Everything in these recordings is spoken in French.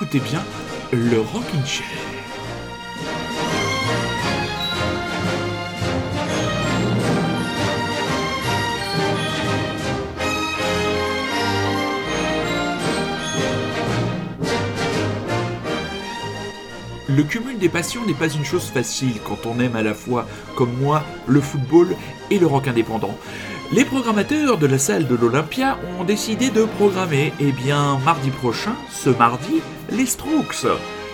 écoutez bien le Rockin' Chair. Le cumul des passions n'est pas une chose facile quand on aime à la fois, comme moi, le football et le rock indépendant. Les programmateurs de la salle de l'Olympia ont décidé de programmer, eh bien, mardi prochain, ce mardi, les Strokes.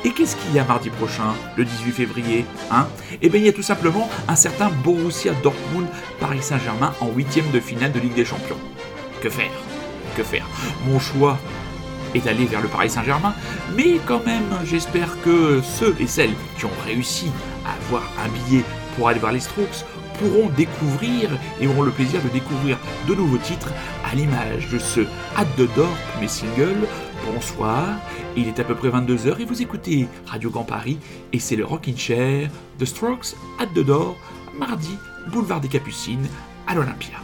Et qu'est-ce qu'il y a mardi prochain, le 18 février hein? Eh bien, il y a tout simplement un certain Borussia Dortmund Paris Saint-Germain en huitième de finale de Ligue des Champions. Que faire? Que faire? Mon choix est d'aller vers le Paris Saint-Germain, mais quand même, j'espère que ceux et celles qui ont réussi à avoir un billet pour aller voir les Strokes pourront découvrir et auront le plaisir de découvrir de nouveaux titres à l'image de ce Hâte de Dorp, mes singles. Bonsoir, il est à peu près 22h et vous écoutez Radio Grand Paris et c'est le Rockin' Chair de Strokes, Hâte de Dor, mardi, boulevard des Capucines à l'Olympia.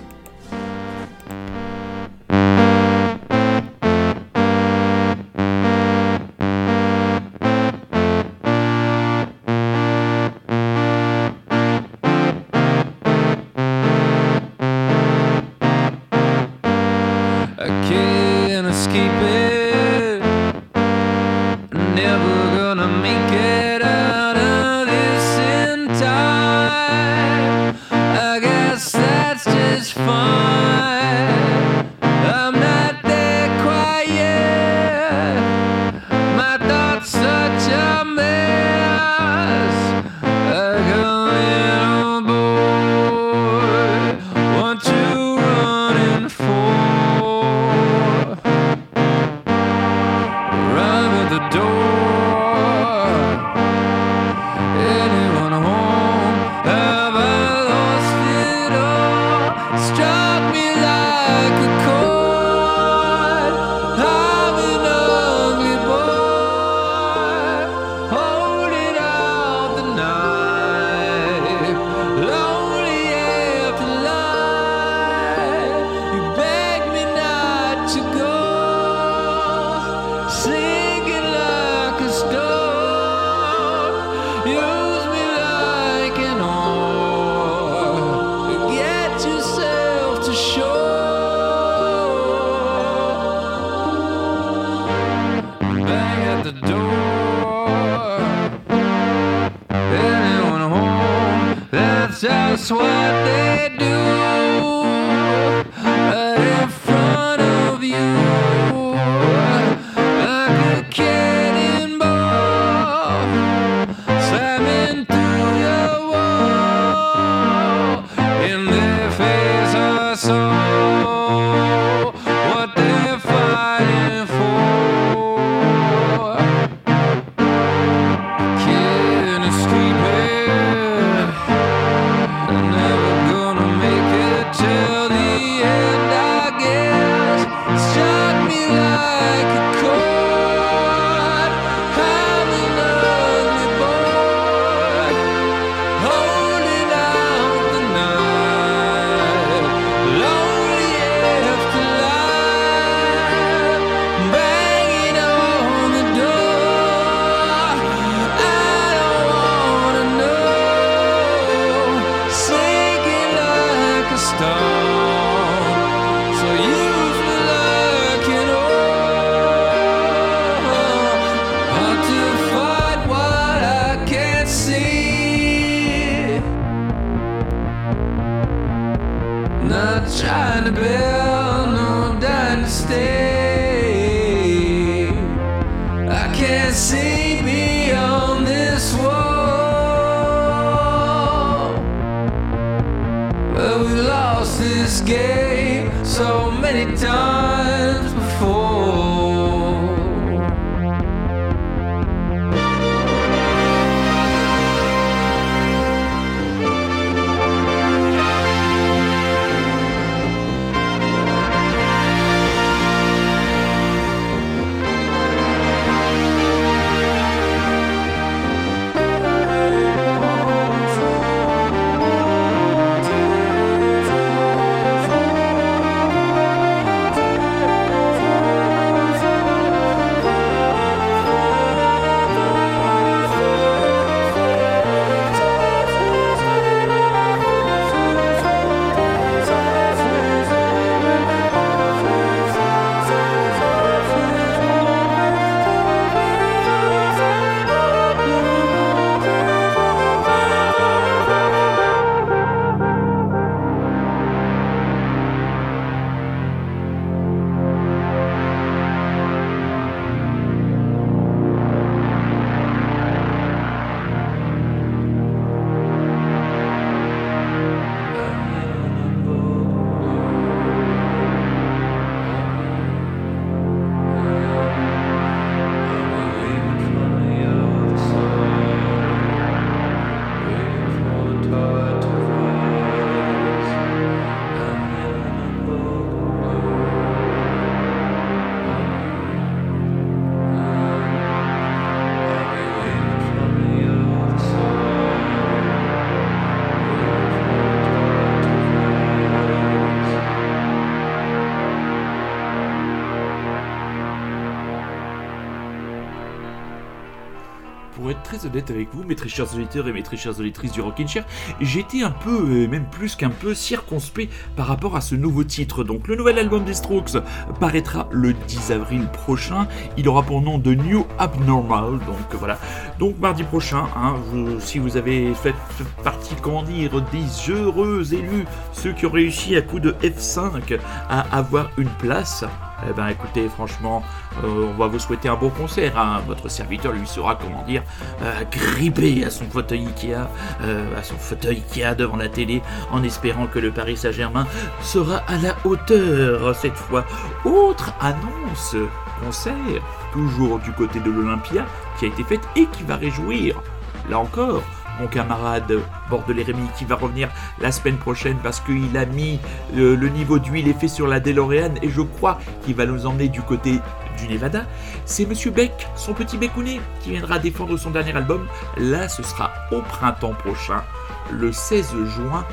Très honnête avec vous, mes très chers auditeurs et mes très chères auditrices du Rockin' Chair, j'étais un peu, même plus qu'un peu, circonspect par rapport à ce nouveau titre. Donc le nouvel album des Strokes paraîtra le 10 avril prochain. Il aura pour nom de New Abnormal. Donc voilà. Donc mardi prochain, hein, si vous avez fait partie, comment dire, des heureux élus, ceux qui ont réussi à coup de F5 à avoir une place, eh ben écoutez, franchement, euh, on va vous souhaiter un beau concert. Hein. Votre serviteur lui sera, comment dire, euh, grippé à son fauteuil Ikea, euh, à son fauteuil Ikea devant la télé, en espérant que le Paris Saint-Germain sera à la hauteur cette fois. Autre annonce, concert, toujours du côté de l'Olympia, qui a été faite et qui va réjouir, là encore, mon camarade Bordelais Rémy qui va revenir la semaine prochaine parce qu'il a mis euh, le niveau d'huile effet sur la DeLorean et je crois qu'il va nous emmener du côté du Nevada. C'est Monsieur Beck, son petit Beckounet, qui viendra défendre son dernier album. Là, ce sera au printemps prochain, le 16 juin,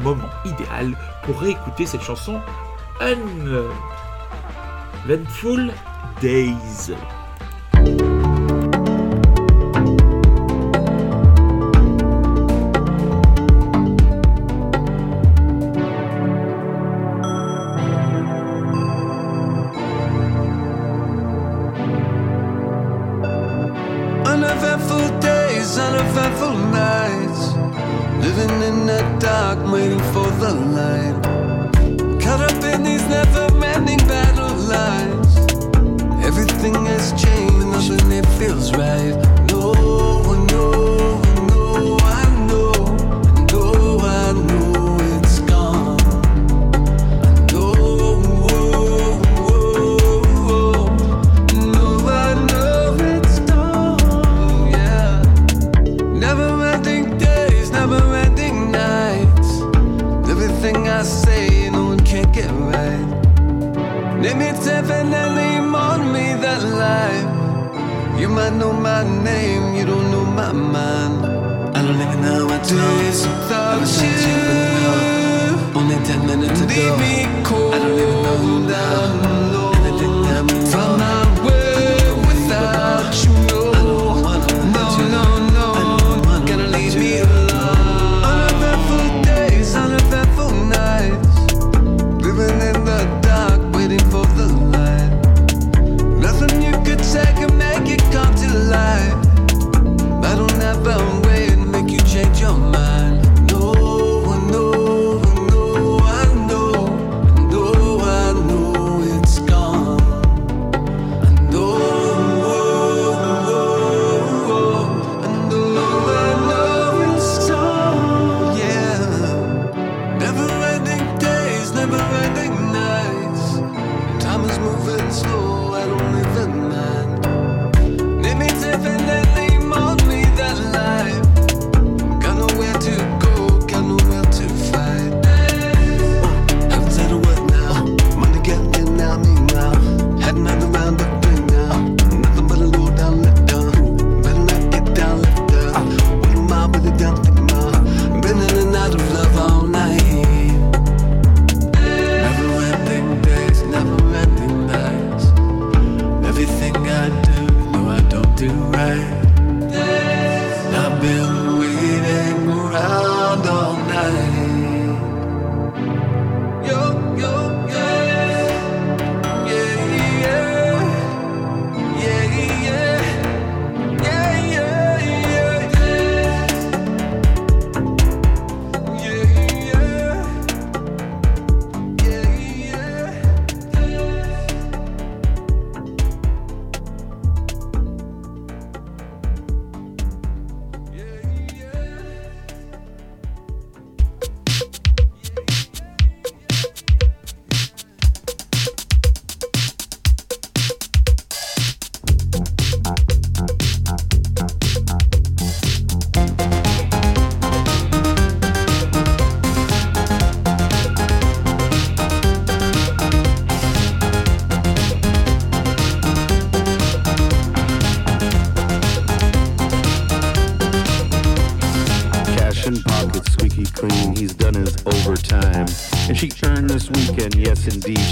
moment idéal pour réécouter cette chanson Uneventful Days.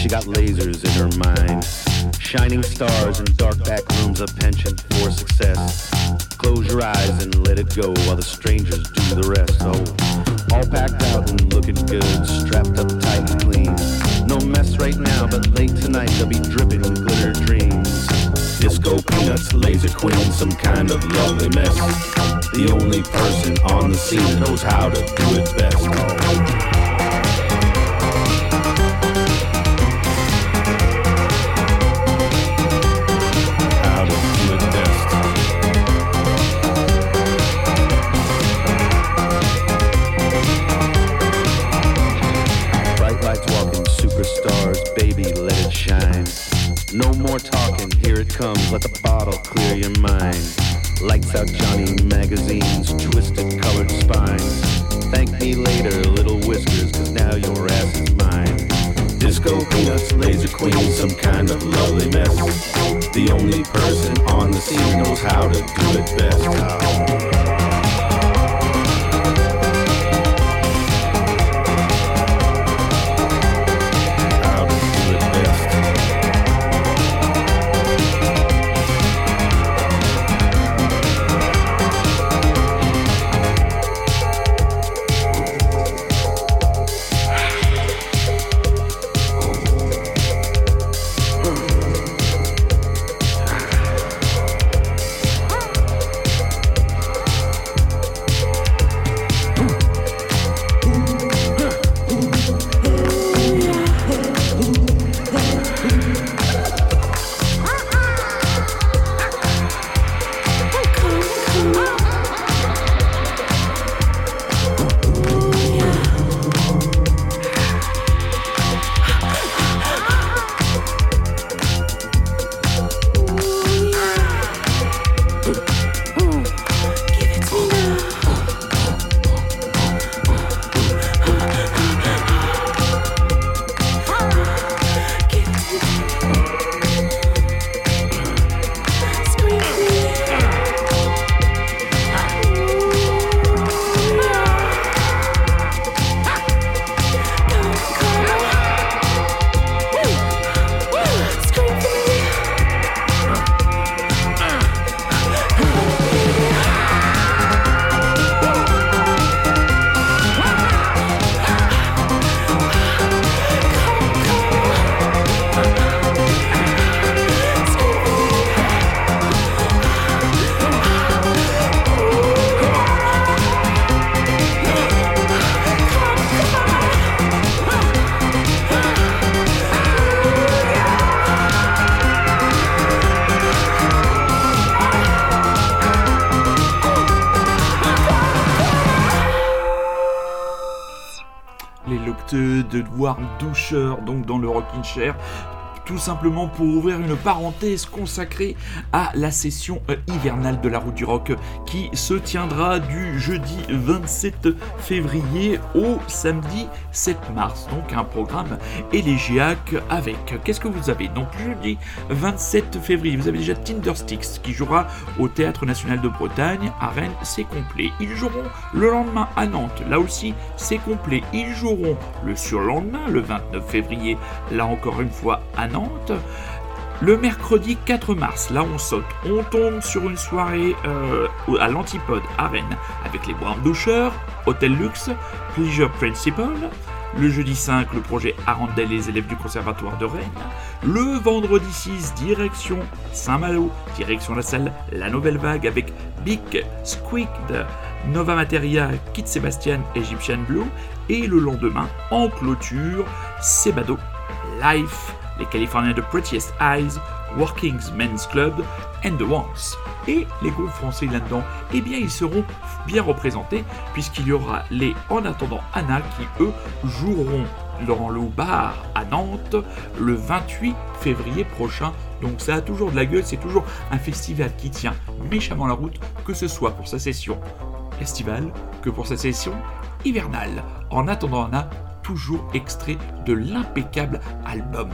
She got lasers in her mind. Shining stars in dark back rooms, a penchant for success. Close your eyes and let it go while the strangers do the rest. Oh, all packed out and looking good, strapped up tight and clean. No mess right now, but late tonight they'll be dripping glitter dreams. Disco peanuts, laser queen, some kind of lovely mess. The only person on the scene knows how to do it best. Comes, let the bottle clear your mind. Lights out Johnny magazines, twisted colored spines. Thank me later, little whiskers, cause now your ass is mine. Disco peanuts, laser queen, some kind of lovely mess. The only person on the scene knows how to do it best. Doucheur donc dans le Rockin' Chair tout simplement pour ouvrir une parenthèse consacrée à la session euh, hivernale de la route du rock se tiendra du jeudi 27 février au samedi 7 mars. Donc un programme élégiaque avec, qu'est-ce que vous avez? Donc jeudi 27 février, vous avez déjà Tindersticks qui jouera au Théâtre National de Bretagne. À Rennes, c'est complet. Ils joueront le lendemain à Nantes. Là aussi, c'est complet. Ils joueront le surlendemain, le 29 février, là encore une fois à Nantes. Le mercredi 4 mars, là on saute, on tombe sur une soirée euh, à l'Antipode à Rennes avec les Bois Doucheurs, Hôtel Luxe, Pleasure Principal. Le jeudi 5, le projet Arandel et les élèves du conservatoire de Rennes. Le vendredi 6, direction Saint-Malo, direction la salle La Nouvelle Vague avec Big Squeak de Nova Materia, Kit Sébastien, Egyptian Blue. Et le lendemain, en clôture, Sebado Life les Californiens de Prettiest Eyes, Working Men's Club and The Ones. Et les groupes français là-dedans, eh bien ils seront bien représentés puisqu'il y aura les En attendant Anna qui eux joueront dans le bar à Nantes le 28 février prochain. Donc ça a toujours de la gueule, c'est toujours un festival qui tient méchamment la route, que ce soit pour sa session estivale que pour sa session hivernale. En attendant Anna, toujours extrait de l'impeccable album.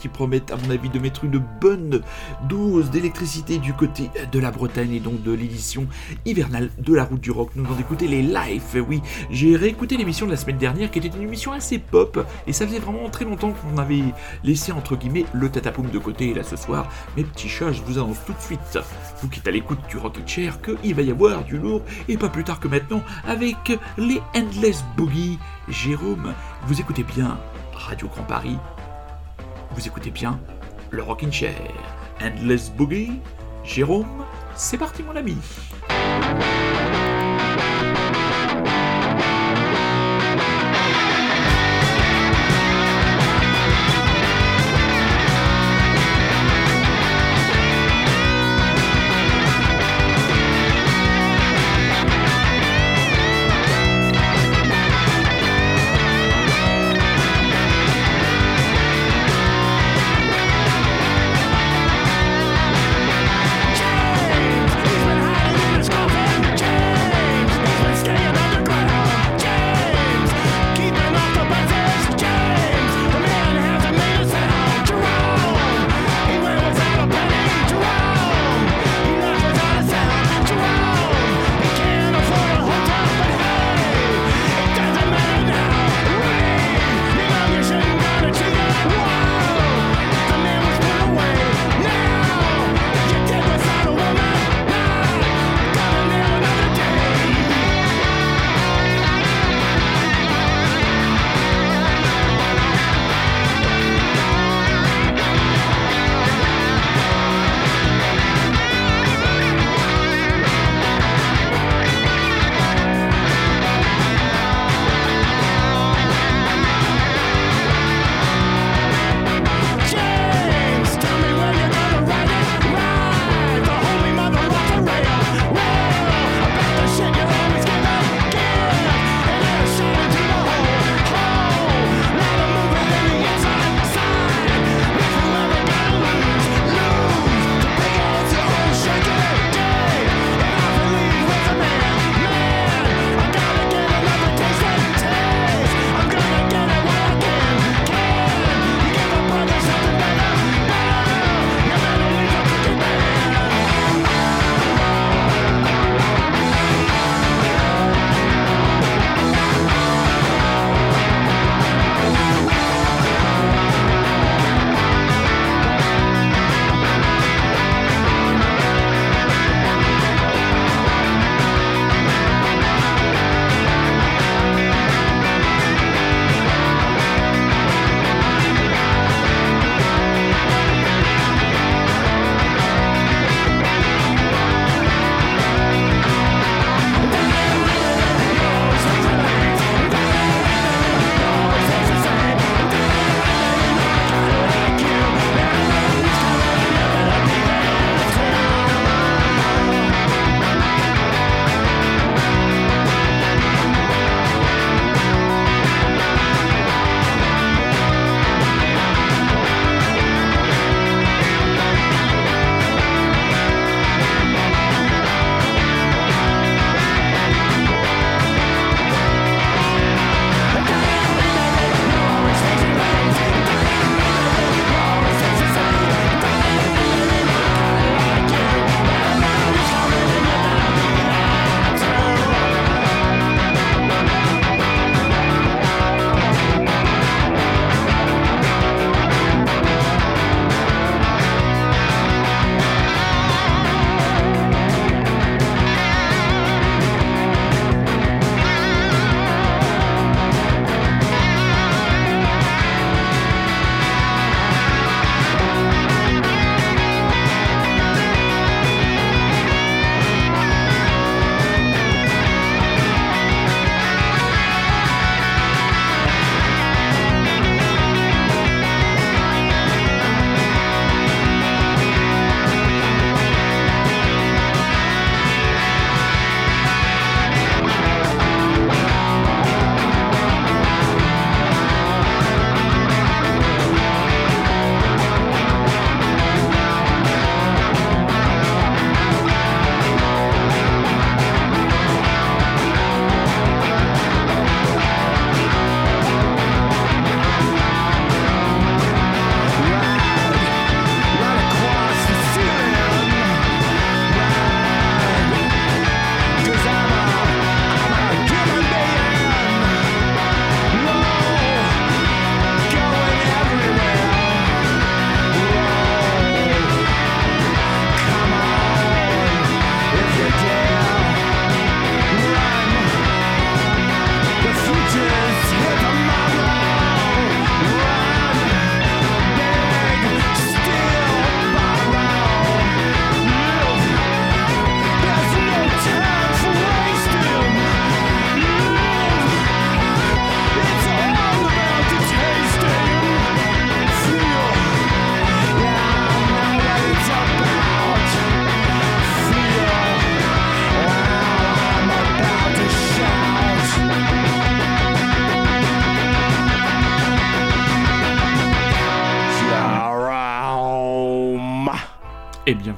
Qui promettent, à mon avis, de mettre une bonne dose d'électricité du côté de la Bretagne et donc de l'édition hivernale de la route du rock. Nous allons écouter les live. Oui, j'ai réécouté l'émission de la semaine dernière qui était une émission assez pop et ça faisait vraiment très longtemps qu'on avait laissé entre guillemets le tatapoum de côté. Et là ce soir, mes petits chats, je vous annonce tout de suite, vous qui êtes à l'écoute du Rocket Chair, qu'il va y avoir du lourd et pas plus tard que maintenant avec les Endless Boogie. Jérôme, vous écoutez bien Radio Grand Paris Vous écoutez bien le Rockin' Chair. Endless Boogie Jérôme, c'est parti mon ami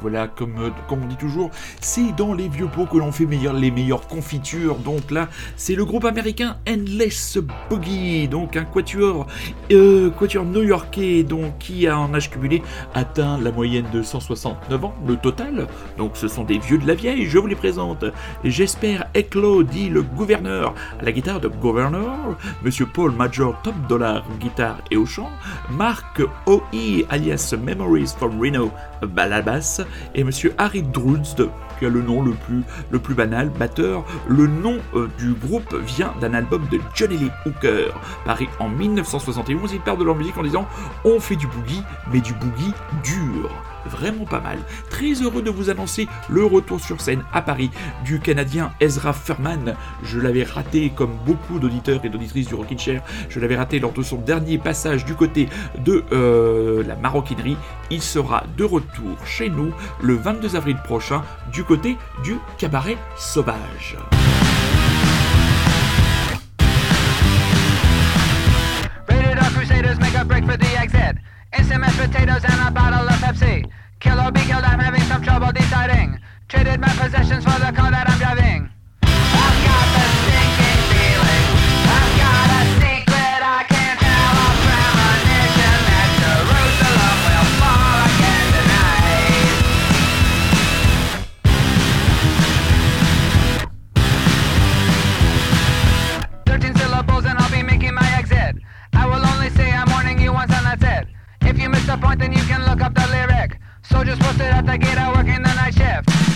voilà, comme, euh, comme on dit toujours, c'est dans les vieux pots que l'on fait les meilleures confitures. Donc là, c'est le groupe américain Endless Boogie, donc un quatuor, euh, new-yorkais, donc qui a en âge cumulé atteint la moyenne de 169 ans, le total. Donc ce sont des vieux de la vieille, je vous les présente. J'espère Eclo dit le gouverneur à la guitare de Governor, Monsieur Paul Major Top Dollar guitare et au chant, Mark O.E. alias Memories from Reno à la basse, et Monsieur Harry Drudst qui a le nom le plus, banal, batteur. Le nom euh, du groupe vient d'un album de Johnny Lee Hooker, paru en 1971. Ils parlent de leur musique en disant on fait du boogie, mais du boogie dur vraiment pas mal. Très heureux de vous annoncer le retour sur scène à Paris du Canadien Ezra Furman. Je l'avais raté comme beaucoup d'auditeurs et d'auditrices du Rockin' Chair. Je l'avais raté lors de son dernier passage du côté de euh, la maroquinerie. Il sera de retour chez nous le 22 avril prochain du côté du cabaret sauvage. Instant mashed potatoes and a bottle of Pepsi. Kill or be killed, I'm having some trouble deciding. Traded my possessions for the the point, then you can look up the lyric. Soldiers posted at the gate are working the night shift.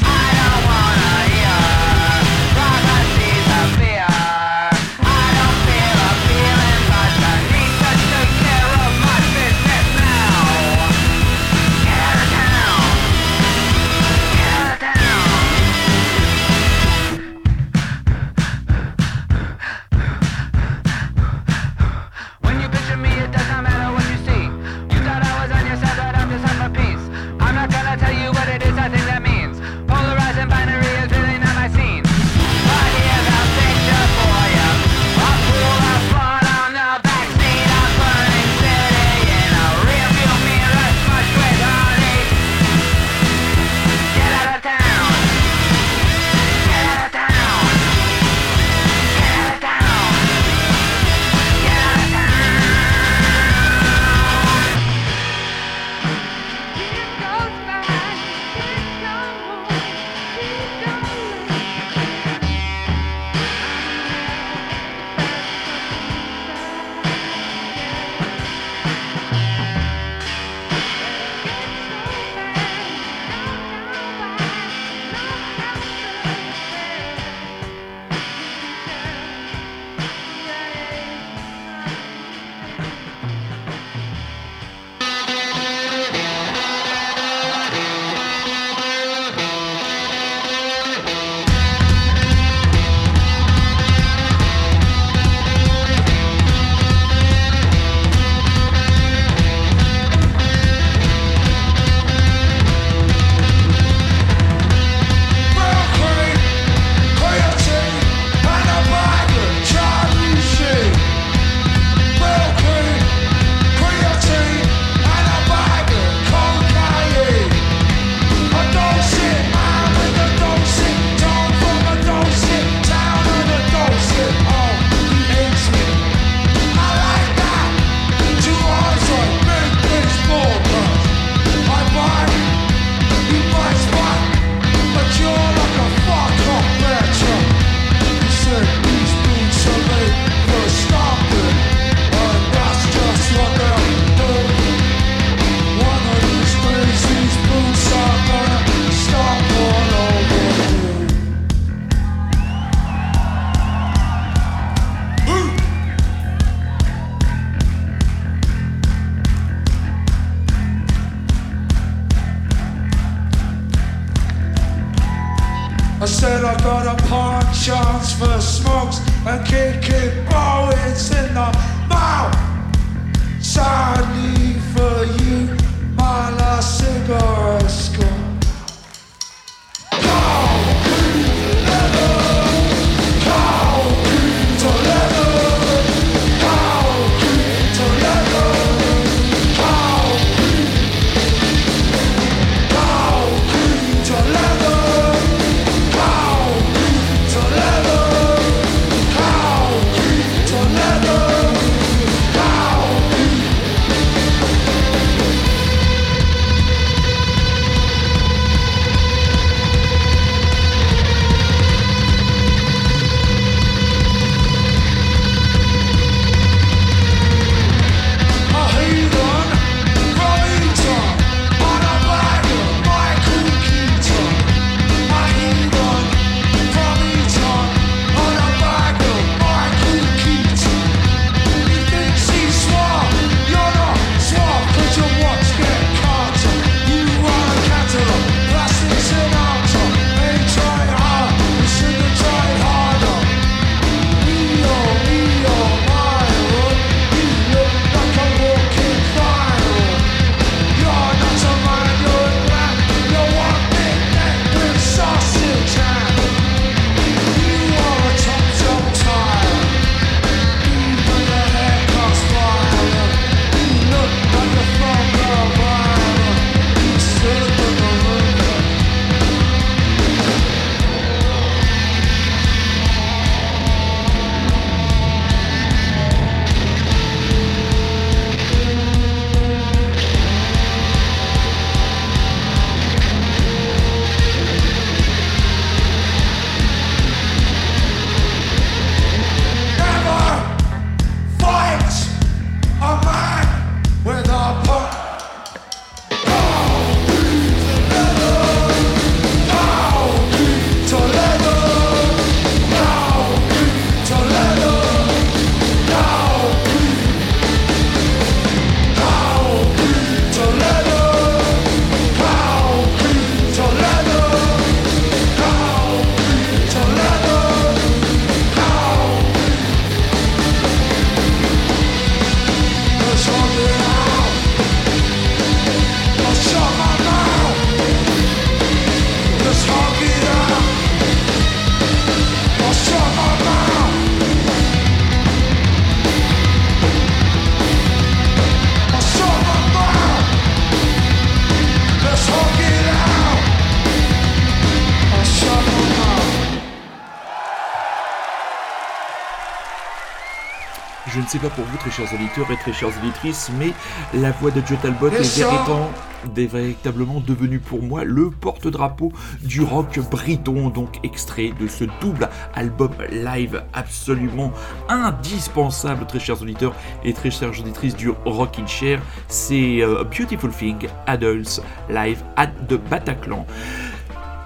Ne sais pas pour vous, très chers auditeurs et très chères auditrices, mais la voix de Joe Talbot est véritablement devenue pour moi le porte-drapeau du rock briton, donc extrait de ce double album live absolument indispensable, très chers auditeurs et très chères auditrices du Rock in Chair, c'est euh, Beautiful Thing Adults Live at the Bataclan.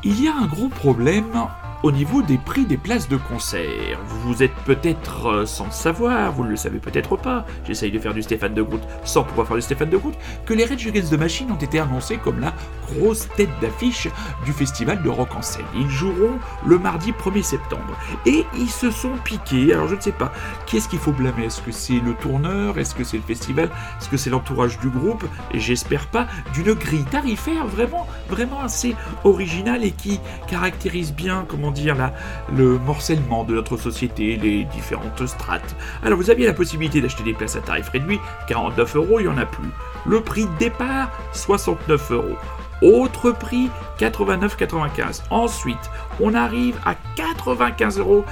Il y a un gros problème au niveau des prix des places de concert, vous êtes peut-être euh, sans savoir, vous ne le savez peut-être pas, j'essaye de faire du Stéphane de Groot sans pouvoir faire du Stéphane de Groot, que les Rage Against the Machine ont été annoncés comme la grosse tête d'affiche du festival de rock en scène. Ils joueront le mardi 1er septembre. Et ils se sont piqués, alors je ne sais pas, qui est-ce qu'il faut blâmer? Est-ce que c'est le tourneur? Est-ce que c'est le festival? Est-ce que c'est l'entourage du groupe? J'espère pas d'une grille tarifaire vraiment, vraiment assez originale et qui caractérise bien, comment dire, là, le morcellement de notre société, les différentes strates. Alors vous aviez la possibilité d'acheter des places à tarif réduit, 49 euros, il n'y en a plus. Le prix de départ, 69 euros. Autre prix, 89,95. Ensuite, on arrive à 95,95 euros.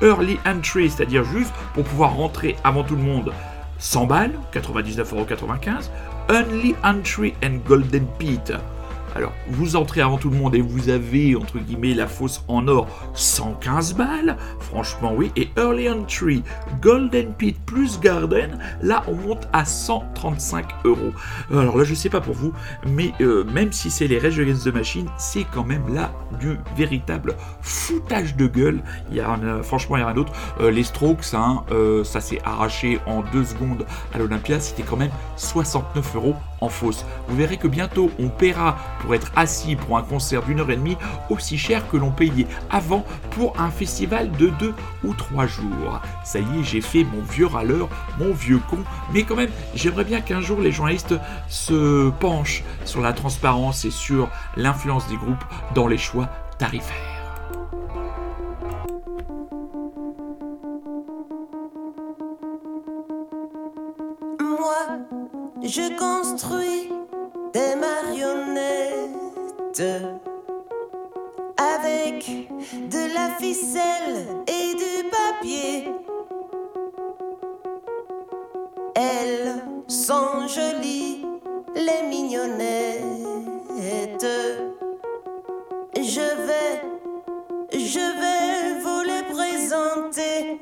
Early entry, c'est-à-dire juste pour pouvoir rentrer avant tout le monde, 100 balles, 99,95 euros. Only entry and golden pit, alors, vous entrez avant tout le monde et vous avez, entre guillemets, la fosse en or 115 balles. Franchement, oui. Et Early Entry, Golden Pit plus Garden, là, on monte à 135 euros. Alors là, je sais pas pour vous, mais euh, même si c'est les Rage Against the Machine, c'est quand même là du véritable foutage de gueule. Il y a franchement, il y a rien d'autre. Euh, les Strokes, hein, euh, ça s'est arraché en deux secondes à l'Olympia. C'était quand même 69 euros en fausse. Vous verrez que bientôt, on paiera pour être assis pour un concert d'une heure et demie aussi cher que l'on payait avant pour un festival de deux ou trois jours. Ça y est, j'ai fait mon vieux râleur, mon vieux con, mais quand même, j'aimerais bien qu'un jour les journalistes se penchent sur la transparence et sur l'influence des groupes dans les choix tarifaires. Moi, je construis des marionnettes avec de la ficelle et du papier. Elles sont jolies, les mignonnettes. Je vais, je vais vous les présenter.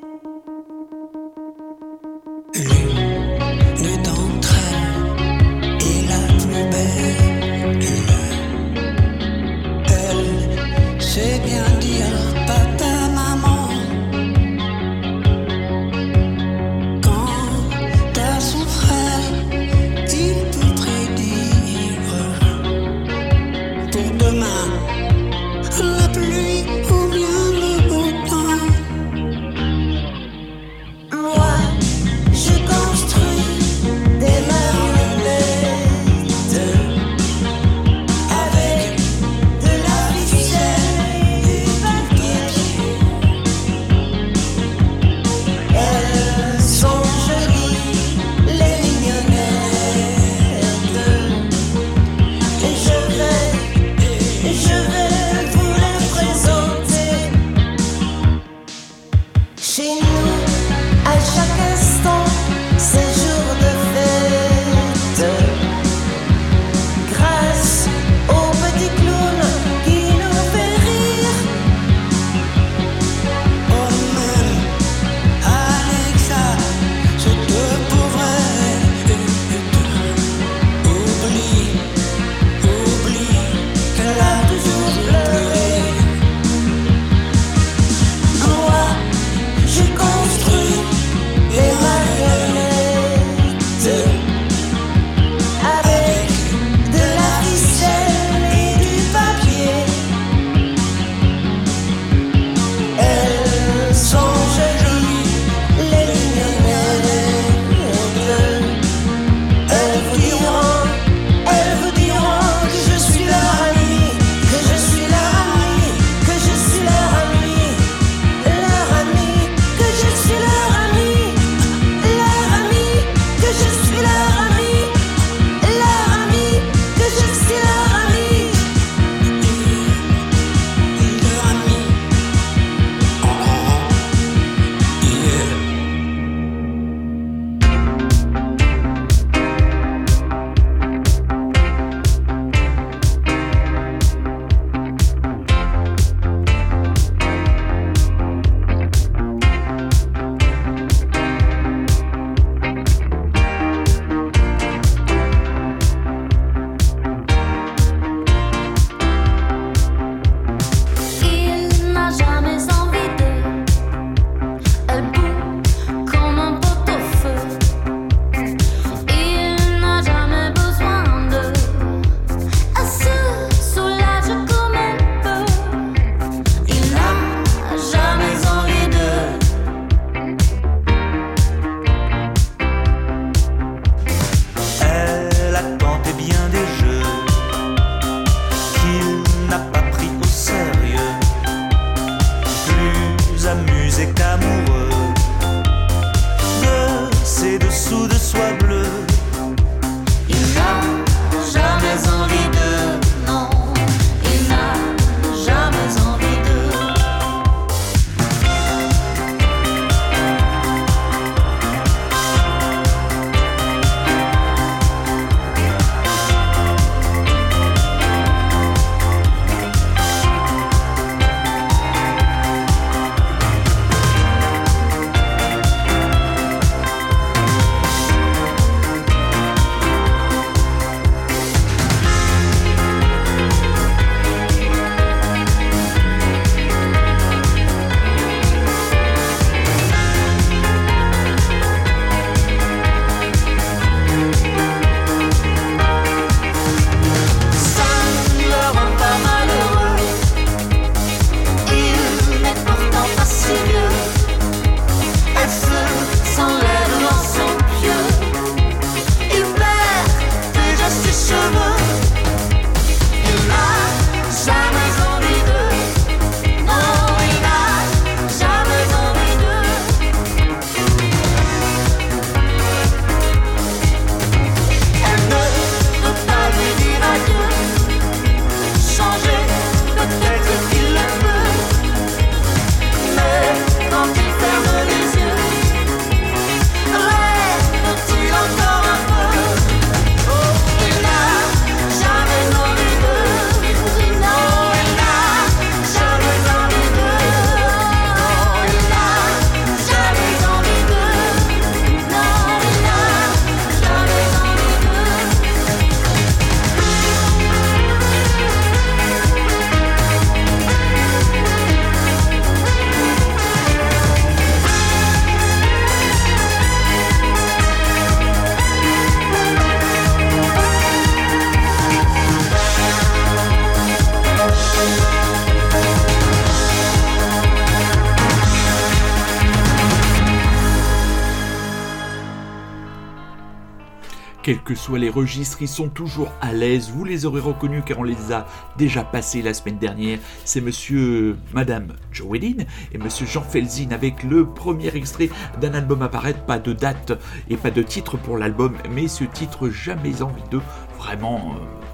Quels que soient les registres, ils sont toujours à l'aise. Vous les aurez reconnus car on les a déjà passés la semaine dernière. C'est monsieur, madame Joe et monsieur Jean Felzin avec le premier extrait d'un album à paraître. Pas de date et pas de titre pour l'album, mais ce titre Jamais envie de vraiment. Euh,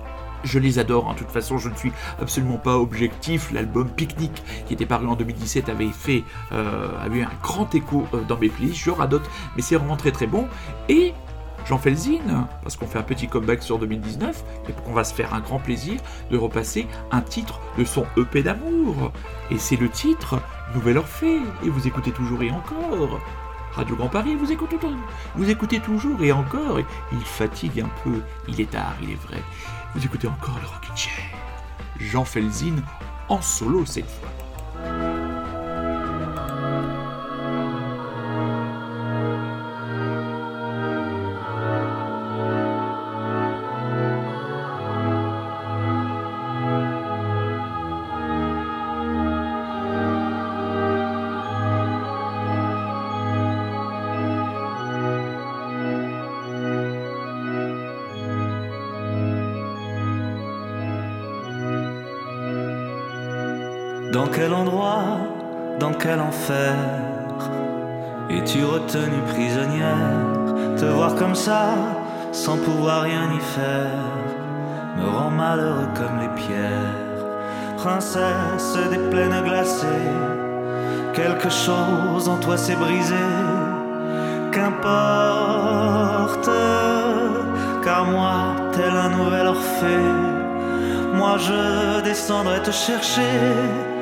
je les adore, en toute façon je ne suis absolument pas objectif. L'album Picnic qui était paru en 2017 avait fait euh, un grand écho euh, dans mes playlists, je radote, mais c'est vraiment très très bon. Et Jean Felzin, parce qu'on fait un petit comeback sur 2019, et qu'on va se faire un grand plaisir de repasser un titre de son EP d'amour. Et c'est le titre Nouvelle Orphée, et vous écoutez toujours et encore. Radio Grand Paris, vous écoutez, vous écoutez toujours et encore, il fatigue un peu, il est tard, il est vrai. Vous écoutez encore le Rockin' Chair. Jean Felzin en solo cette fois. Quel endroit, dans quel enfer es-tu retenue prisonnière? Te voir comme ça, sans pouvoir rien y faire, me rend malheureux comme les pierres. Princesse des plaines glacées, quelque chose en toi s'est brisé. Qu'importe, car moi, tel un nouvel Orphée, moi je descendrai te chercher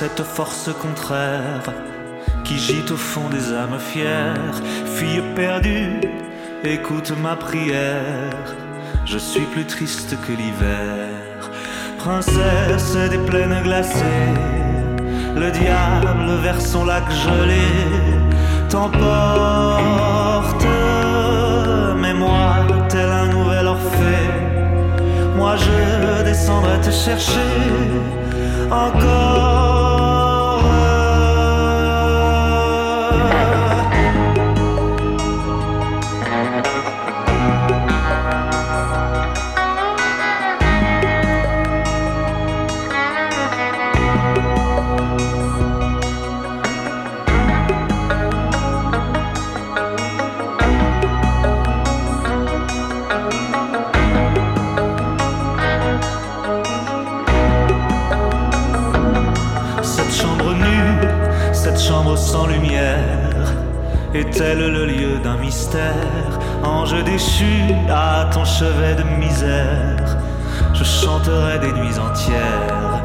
cette force contraire qui gîte au fond des âmes fières. Fille perdue, écoute ma prière je suis plus triste que l'hiver. Princesse des plaines glacées, le diable vers son lac gelé t'emporte. Mais moi, tel un nouvel Orphée, moi je descendrai te chercher encore. Sans lumière Est-elle le lieu d'un mystère? Ange déchu à ton chevet de misère Je chanterai des nuits entières.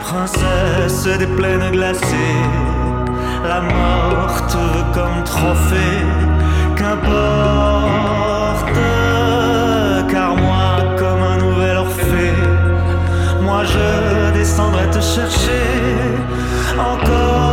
Princesse des plaines glacées La mort te veut comme trophée Qu'importe Car moi comme un nouvel Orphée Moi je descendrai te chercher encore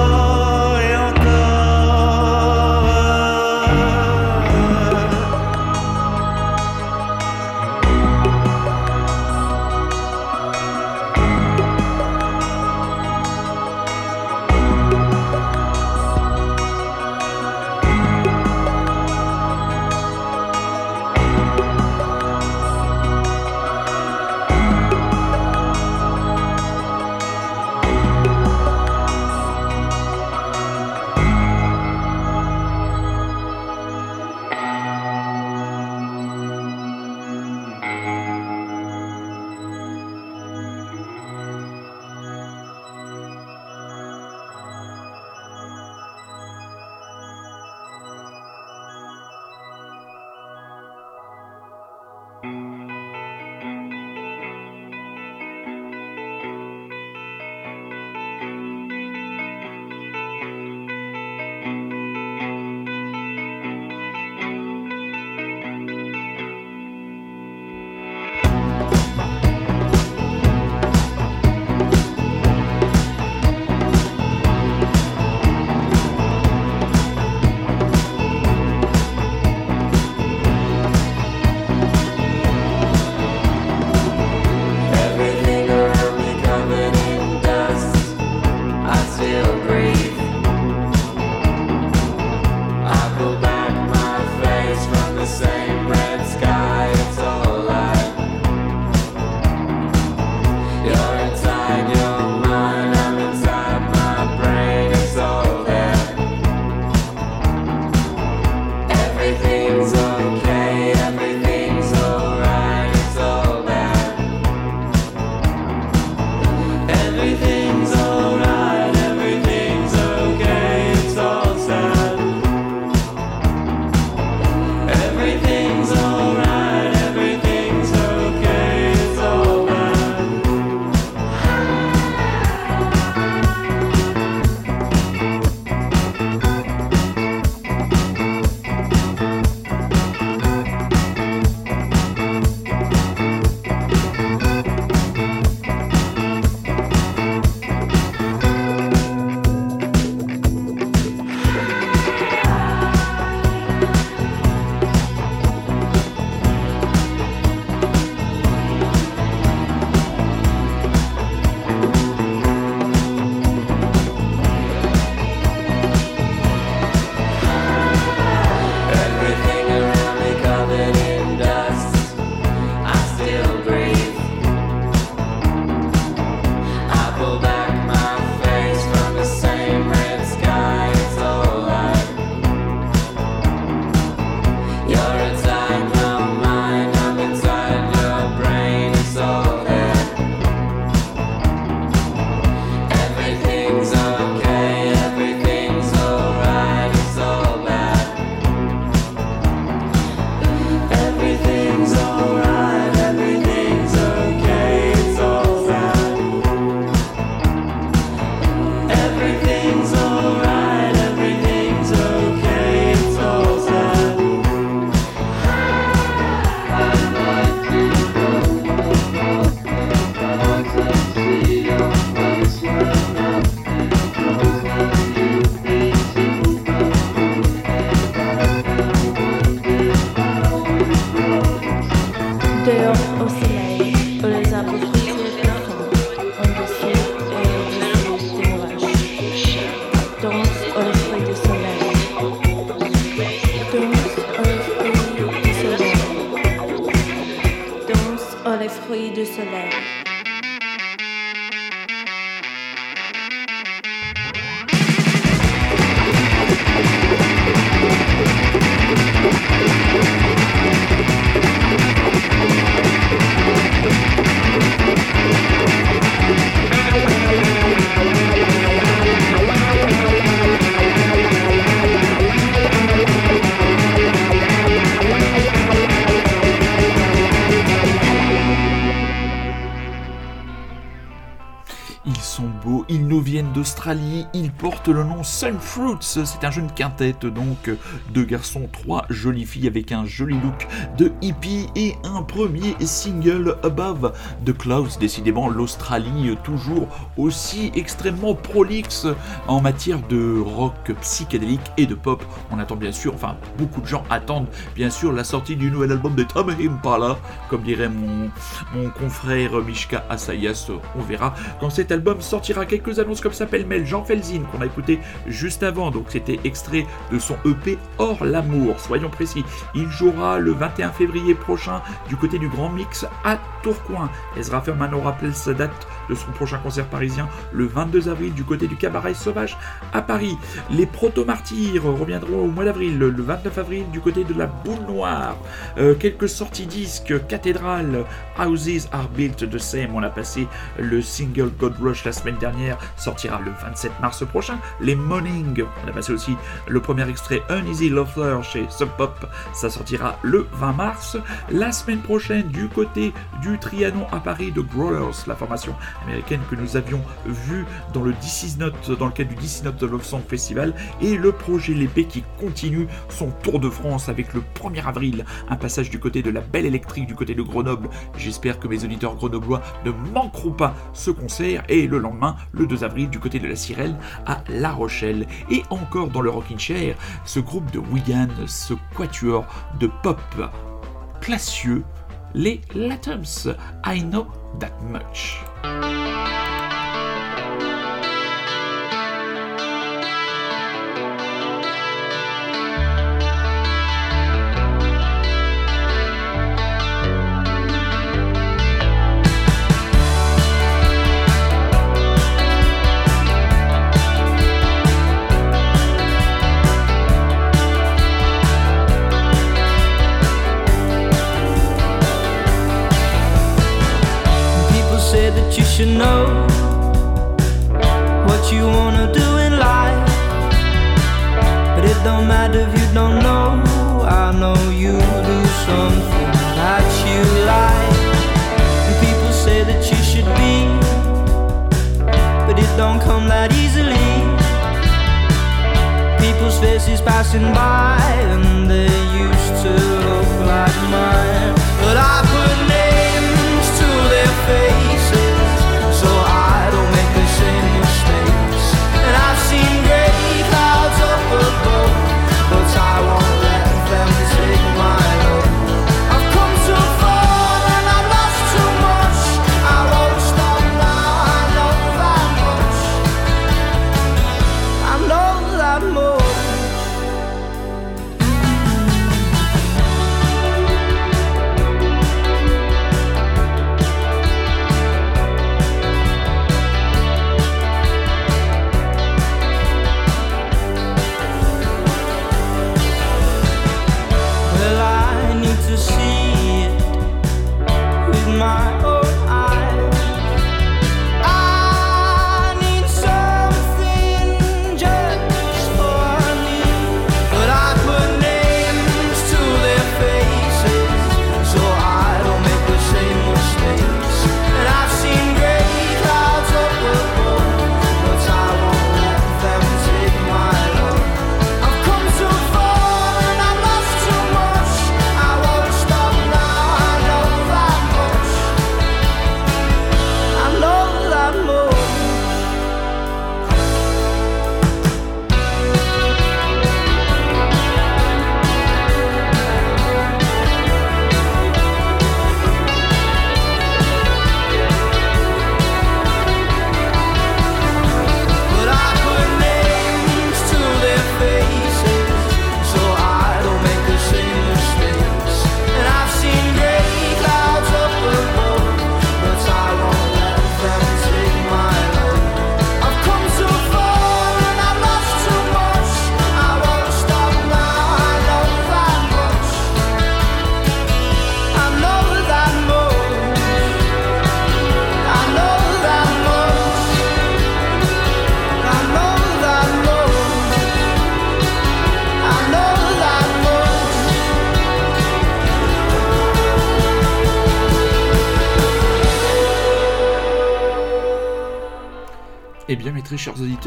D'Australie, ils portent le nom Sunfruits. C'est un jeune quintet, donc deux garçons, trois jolies filles avec un joli look de hippie et un premier single Above the Clouds. Décidément, l'Australie toujours aussi extrêmement prolixe en matière de rock psychédélique et de pop. On attend bien sûr, enfin beaucoup de gens attendent bien sûr la sortie du nouvel album de Tom Impala, comme dirait mon, mon confrère Mishka Asayas. On verra quand cet album sortira quelques annonces comme ça pêle-mêle. Jean Felzin, qu'on a écouté juste avant, donc c'était extrait de son EP Hors l'amour, soyons précis. Il jouera le 21 février prochain du côté du Grand Mix à Tourcoing. Ezra Ferman aura rappelé sa date de son prochain concert parisien le 22 avril du côté du Cabaret Sauvage à Paris. Les Proto-Martyrs reviendront au mois d'avril, le 29 avril du côté de la Boule Noire. Euh, quelques sorties disques, Cathédrale, Houses Are Built the Same, on a passé le single God Rush la semaine dernière, sortira le 27 mars prochain. Les Morning, on a passé aussi le premier extrait Uneasy Lover chez Sub Pop, ça sortira le 20 mars. La semaine prochaine, du côté du Trianon à Paris de Growlers, la formation américaine que nous avions vue dans le DC dans le cadre du DC Note Love Song Festival, et le projet L'épée qui continue son tour de France avec le 1er avril, un passage du côté de la Belle Électrique, du côté de Grenoble. J'espère que mes auditeurs grenoblois ne manqueront pas ce concert, et le lendemain, le 2 avril, du côté de la Sirène à La Rochelle. Et encore dans le Rockin' Chair, ce groupe de Wigan, ce quatuor de pop classieux, les Latums. I know that much.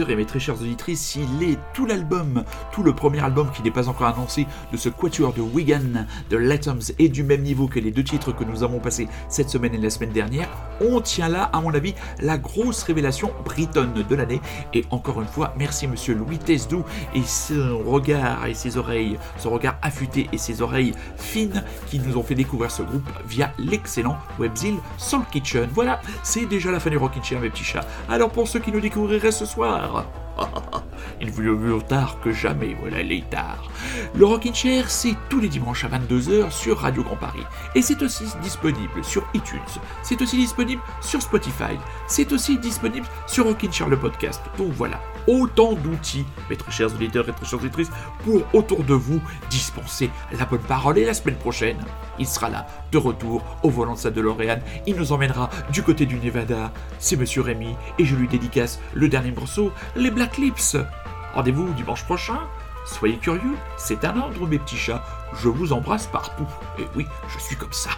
Et mes très chères auditrices, il est tout l'album, tout le premier album qui n'est pas encore annoncé de ce quatuor de Wigan, de Latoms et du même niveau que les deux titres que nous avons passés cette semaine et la semaine dernière. On tient là, à mon avis, la grosse révélation britonne de l'année. Et encore une fois, merci monsieur Louis Tesdou et son regard et ses oreilles, son regard affûté et ses oreilles fines qui nous ont fait découvrir ce groupe via l'excellent webzine Soul Kitchen. Voilà, c'est déjà la fin du Rockin' Chair, mes petits chats. Alors pour ceux qui nous découvriraient ce soir. Il vaut mieux tard que jamais, voilà, il est tard. Le Rockin' Chair, c'est tous les dimanches à 22h sur Radio Grand Paris. Et c'est aussi disponible sur iTunes. C'est aussi disponible sur Spotify. C'est aussi disponible sur Rockin' Chair le podcast. Donc voilà, autant d'outils, mes très chers auditeurs et très chères auditrices, pour autour de vous dispenser la bonne parole. Et la semaine prochaine, il sera là, de retour au volant de sa DeLorean. Il nous emmènera du côté du Nevada. C'est Monsieur Rémy et je lui dédicace le dernier morceau, les Black Lips. Rendez-vous dimanche prochain. Soyez curieux, c'est un ordre mes petits chats. Je vous embrasse partout. Et oui, je suis comme ça.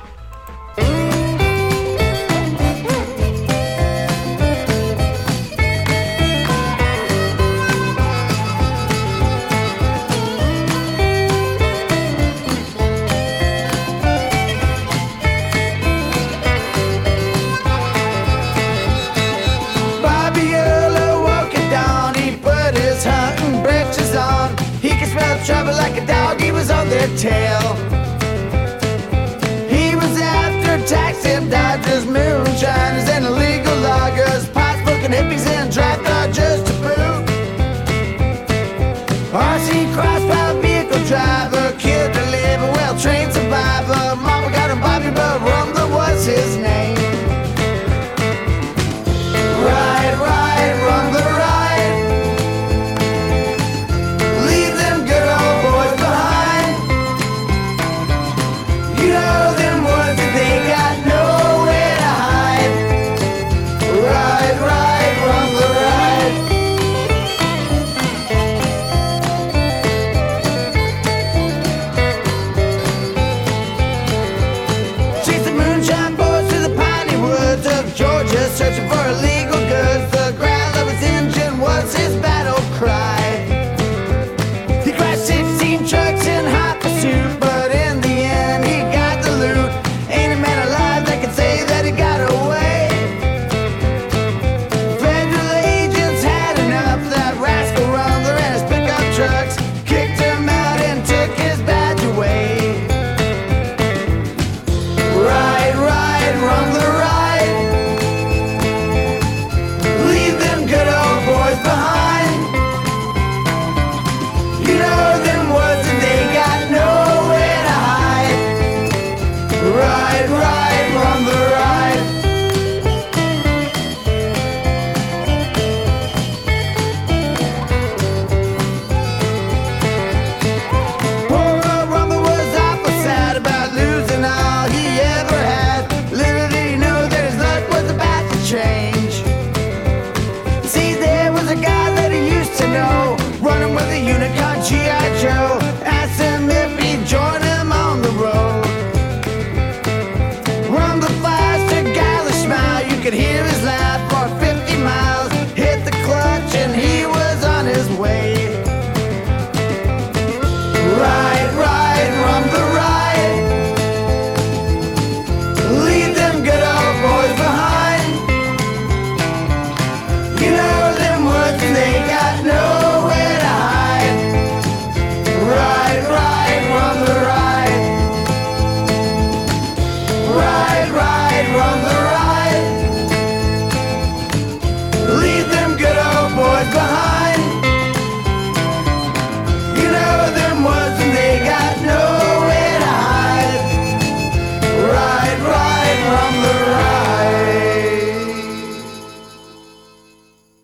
tail.